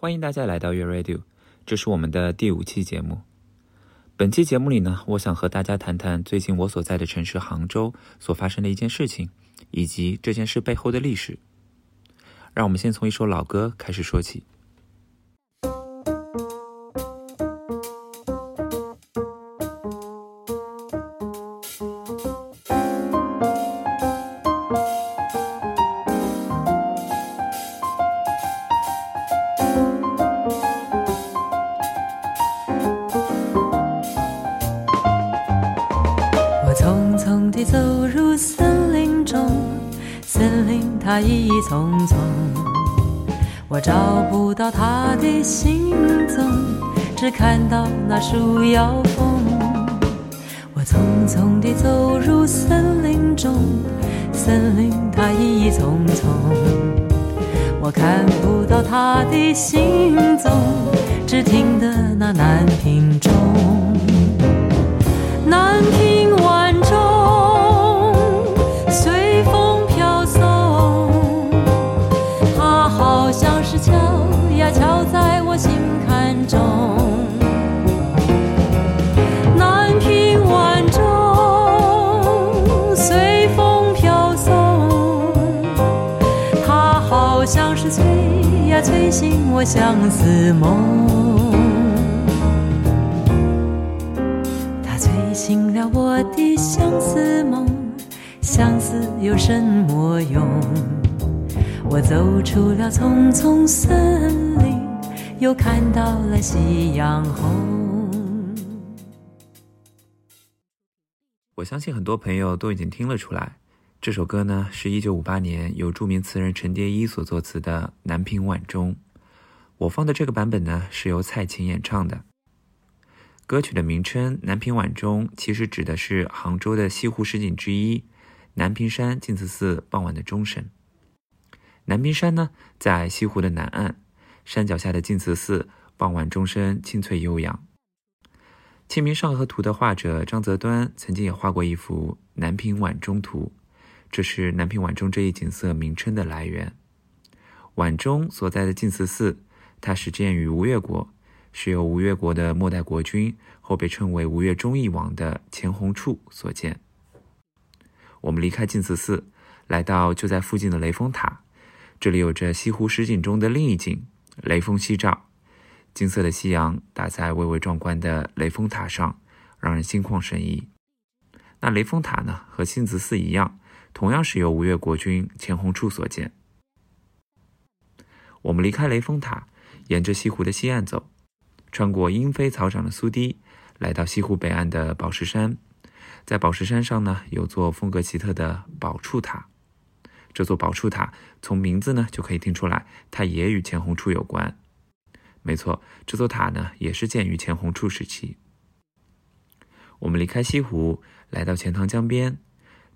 欢迎大家来到月 Radio，这是我们的第五期节目。本期节目里呢，我想和大家谈谈最近我所在的城市杭州所发生的一件事情，以及这件事背后的历史。让我们先从一首老歌开始说起。森林它意义匆匆，我找不到它的行踪，只看到那树摇风。我匆匆地走入森林中，森林它意义匆匆，我看不到它的行踪，只听得那南屏钟。南屏醒我相思梦。它催醒了我的相思梦，相思有什么用？我走出了丛丛森林，又看到了夕阳红。我相信很多朋友都已经听了出来，这首歌呢是一九五八年由著名词人陈蝶衣所作词的《南屏晚钟》。我放的这个版本呢是由蔡琴演唱的。歌曲的名称“南屏晚钟”其实指的是杭州的西湖十景之一——南屏山净慈寺傍晚的钟声。南屏山呢在西湖的南岸，山脚下的净慈寺傍晚钟声清脆悠扬。《清明上河图》的画者张择端曾经也画过一幅《南屏晚钟图》，这是南屏晚钟这一景色名称的来源。晚钟所在的净慈寺，它始建于吴越国，是由吴越国的末代国君，后被称为吴越忠义王的钱弘处所建。我们离开净慈寺，来到就在附近的雷峰塔，这里有着西湖十景中的另一景——雷峰夕照。金色的夕阳打在巍巍壮观的雷峰塔上，让人心旷神怡。那雷峰塔呢，和净慈寺一样，同样是由吴越国君钱弘处所建。我们离开雷峰塔，沿着西湖的西岸走，穿过莺飞草长的苏堤，来到西湖北岸的宝石山。在宝石山上呢，有座风格奇特的宝处塔。这座宝处塔从名字呢就可以听出来，它也与钱弘处有关。没错，这座塔呢也是建于钱弘处时期。我们离开西湖，来到钱塘江边，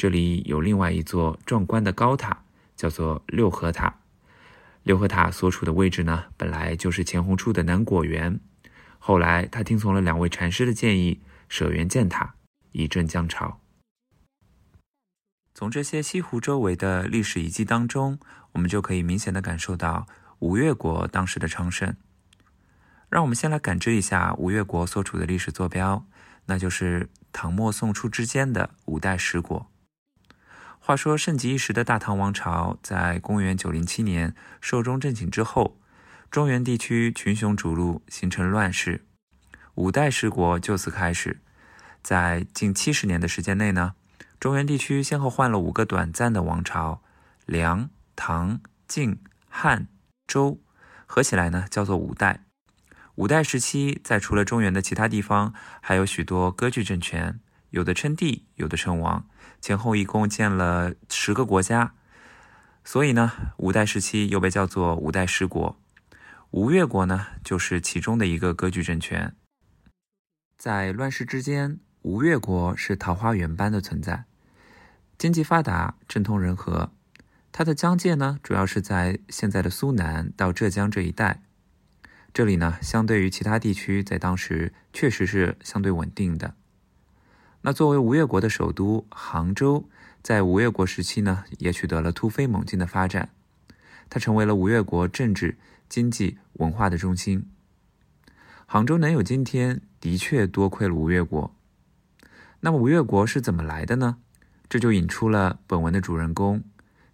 这里有另外一座壮观的高塔，叫做六合塔。六合塔所处的位置呢，本来就是钱弘处的南果园，后来他听从了两位禅师的建议，舍园建塔，以镇江潮。从这些西湖周围的历史遗迹当中，我们就可以明显的感受到吴越国当时的昌盛。让我们先来感知一下吴越国所处的历史坐标，那就是唐末宋初之间的五代十国。话说盛极一时的大唐王朝，在公元907年寿终正寝之后，中原地区群雄逐鹿，形成乱世，五代十国就此开始。在近七十年的时间内呢，中原地区先后换了五个短暂的王朝：梁、唐、晋、汉、周，合起来呢叫做五代。五代时期，在除了中原的其他地方，还有许多割据政权，有的称帝，有的称王，前后一共建了十个国家。所以呢，五代时期又被叫做五代十国。吴越国呢，就是其中的一个割据政权。在乱世之间，吴越国是桃花源般的存在，经济发达，政通人和。它的疆界呢，主要是在现在的苏南到浙江这一带。这里呢，相对于其他地区，在当时确实是相对稳定的。那作为吴越国的首都杭州，在吴越国时期呢，也取得了突飞猛进的发展。它成为了吴越国政治、经济、文化的中心。杭州能有今天，的确多亏了吴越国。那么吴越国是怎么来的呢？这就引出了本文的主人公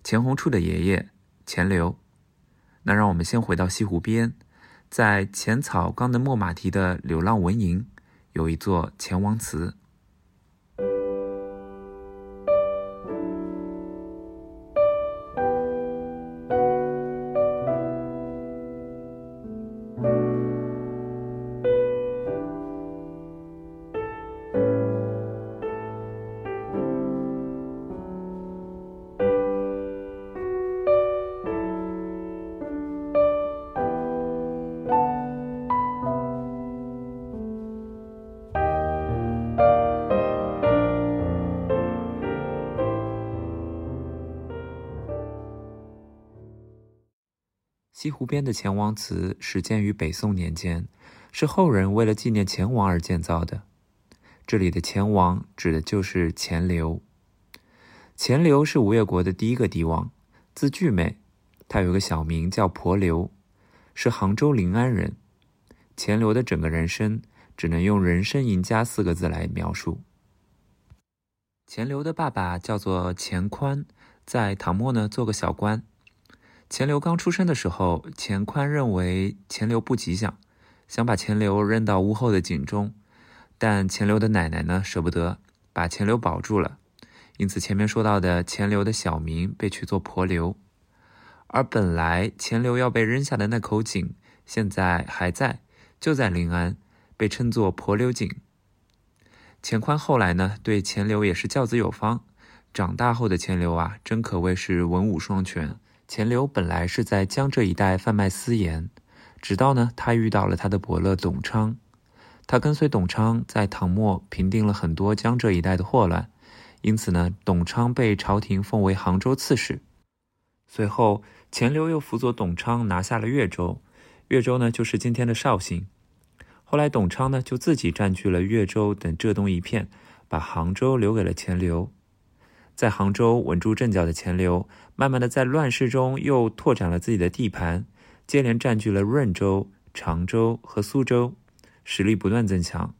钱弘处的爷爷钱镠。那让我们先回到西湖边，在浅草冈能墨马蹄的柳浪闻莺，有一座钱王祠。西湖边的钱王祠始建于北宋年间，是后人为了纪念钱王而建造的。这里的钱王指的就是钱镠。钱镠是吴越国的第一个帝王，字巨美，他有个小名叫婆留，是杭州临安人。钱镠的整个人生只能用“人生赢家”四个字来描述。钱镠的爸爸叫做钱宽，在唐末呢做个小官。钱镠刚出生的时候，钱宽认为钱镠不吉祥，想把钱镠扔到屋后的井中，但钱镠的奶奶呢舍不得，把钱镠保住了，因此前面说到的钱镠的小名被取作婆留。而本来钱镠要被扔下的那口井，现在还在，就在临安，被称作婆留井。钱宽后来呢，对钱镠也是教子有方，长大后的钱镠啊，真可谓是文武双全。钱镠本来是在江浙一带贩卖私盐，直到呢他遇到了他的伯乐董昌，他跟随董昌在唐末平定了很多江浙一带的祸乱，因此呢董昌被朝廷封为杭州刺史。随后钱镠又辅佐董昌拿下了越州，越州呢就是今天的绍兴。后来董昌呢就自己占据了越州等浙东一片，把杭州留给了钱镠。在杭州稳住阵脚的钱镠，慢慢的在乱世中又拓展了自己的地盘，接连占据了润州、常州和苏州，实力不断增强。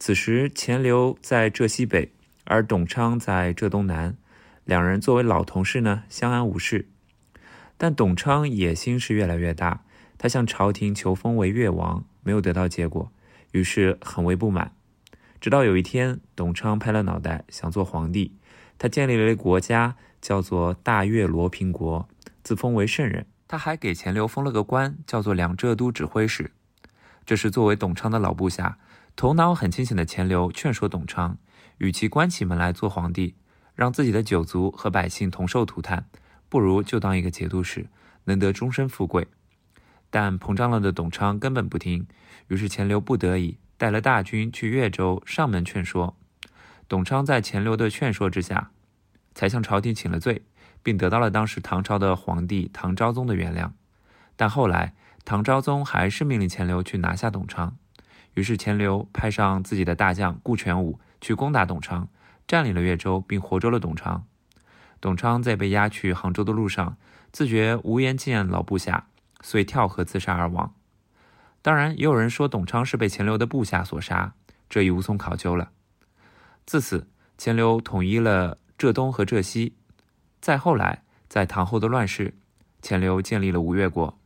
此时钱镠在浙西北，而董昌在浙东南，两人作为老同事呢，相安无事。但董昌野心是越来越大，他向朝廷求封为越王，没有得到结果，于是很为不满。直到有一天，董昌拍了脑袋，想做皇帝。他建立了一个国家，叫做大越罗平国，自封为圣人。他还给钱镠封了个官，叫做两浙都指挥使。这是作为董昌的老部下，头脑很清醒的钱镠劝说董昌，与其关起门来做皇帝，让自己的九族和百姓同受涂炭，不如就当一个节度使，能得终身富贵。但膨胀了的董昌根本不听，于是钱镠不得已带了大军去越州上门劝说。董昌在钱镠的劝说之下，才向朝廷请了罪，并得到了当时唐朝的皇帝唐昭宗的原谅。但后来，唐昭宗还是命令钱镠去拿下董昌。于是，钱镠派上自己的大将顾全武去攻打董昌，占领了越州，并活捉了董昌。董昌在被押去杭州的路上，自觉无颜见老部下，遂跳河自杀而亡。当然，也有人说董昌是被钱镠的部下所杀，这已无从考究了。自此，钱镠统一了浙东和浙西。再后来，在唐后的乱世，钱镠建立了吴越国。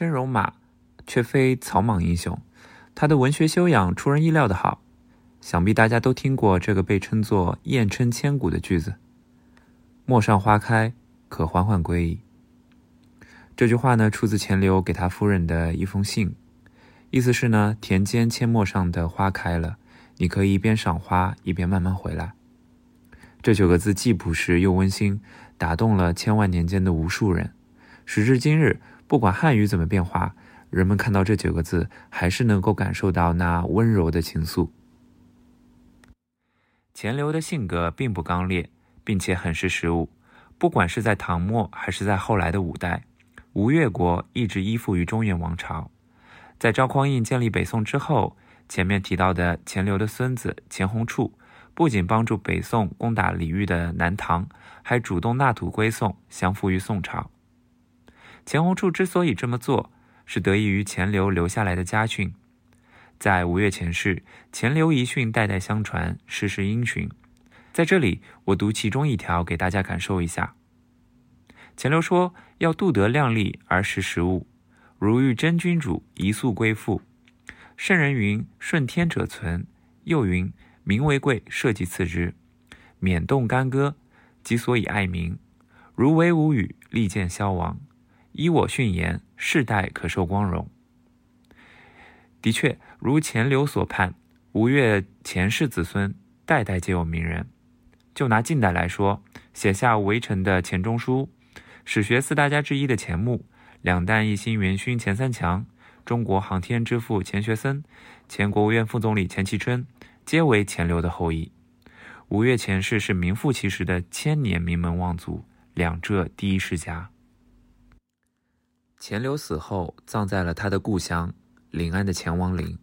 真戎马，却非草莽英雄。他的文学修养出人意料的好，想必大家都听过这个被称作“艳称千古”的句子：“陌上花开，可缓缓归矣。”这句话呢，出自钱镠给他夫人的一封信，意思是呢，田间阡陌上的花开了，你可以一边赏花，一边慢慢回来。这九个字既朴实又温馨，打动了千万年间的无数人。时至今日，不管汉语怎么变化，人们看到这九个字，还是能够感受到那温柔的情愫。钱镠的性格并不刚烈，并且很识时务。不管是在唐末，还是在后来的五代，吴越国一直依附于中原王朝。在赵匡胤建立北宋之后，前面提到的钱镠的孙子钱弘处。不仅帮助北宋攻打李煜的南唐，还主动纳土归宋，降服于宋朝。钱弘处之所以这么做，是得益于钱镠留下来的家训。在吴越前世，钱镠遗训代代相传，世世因循。在这里，我读其中一条给大家感受一下。钱镠说：“要度德量力而识时务，如遇真君主，一速归附。圣人云：顺天者存。又云。”民为贵，社稷次之。免动干戈，即所以爱民。如为无语，利剑消亡。依我训言，世代可受光荣。的确，如钱镠所盼，吴越前世子孙代代皆有名人。就拿近代来说，写下《围城》的钱钟书，史学四大家之一的钱穆，两弹一星元勋钱三强，中国航天之父钱学森，前国务院副总理钱其琛。皆为钱镠的后裔。吴越前世是名副其实的千年名门望族，两浙第一世家。钱镠死后，葬在了他的故乡临安的钱王陵。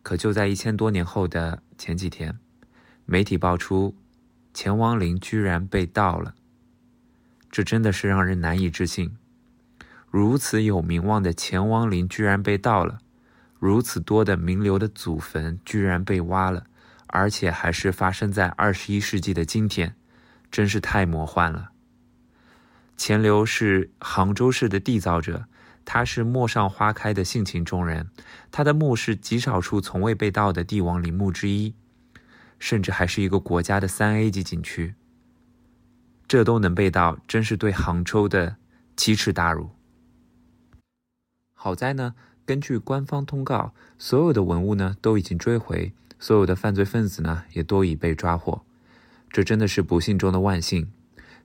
可就在一千多年后的前几天，媒体爆出钱王陵居然被盗了。这真的是让人难以置信。如此有名望的钱王陵居然被盗了。如此多的名流的祖坟居然被挖了，而且还是发生在二十一世纪的今天，真是太魔幻了。钱镠是杭州市的缔造者，他是陌上花开的性情中人，他的墓是极少数从未被盗的帝王陵墓之一，甚至还是一个国家的三 A 级景区。这都能被盗，真是对杭州的奇耻大辱。好在呢。根据官方通告，所有的文物呢都已经追回，所有的犯罪分子呢也都已被抓获。这真的是不幸中的万幸，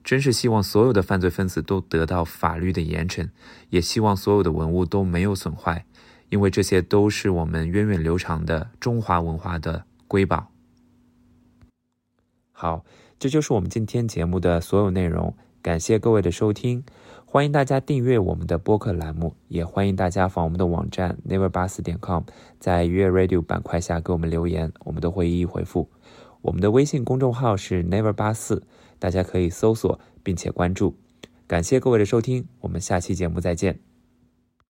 真是希望所有的犯罪分子都得到法律的严惩，也希望所有的文物都没有损坏，因为这些都是我们源远流长的中华文化的瑰宝。好，这就是我们今天节目的所有内容，感谢各位的收听。欢迎大家订阅我们的播客栏目，也欢迎大家访问我们的网站 never 八四点 com，在悦 radio 板块下给我们留言，我们都会一一回复。我们的微信公众号是 never 八四，大家可以搜索并且关注。感谢各位的收听，我们下期节目再见。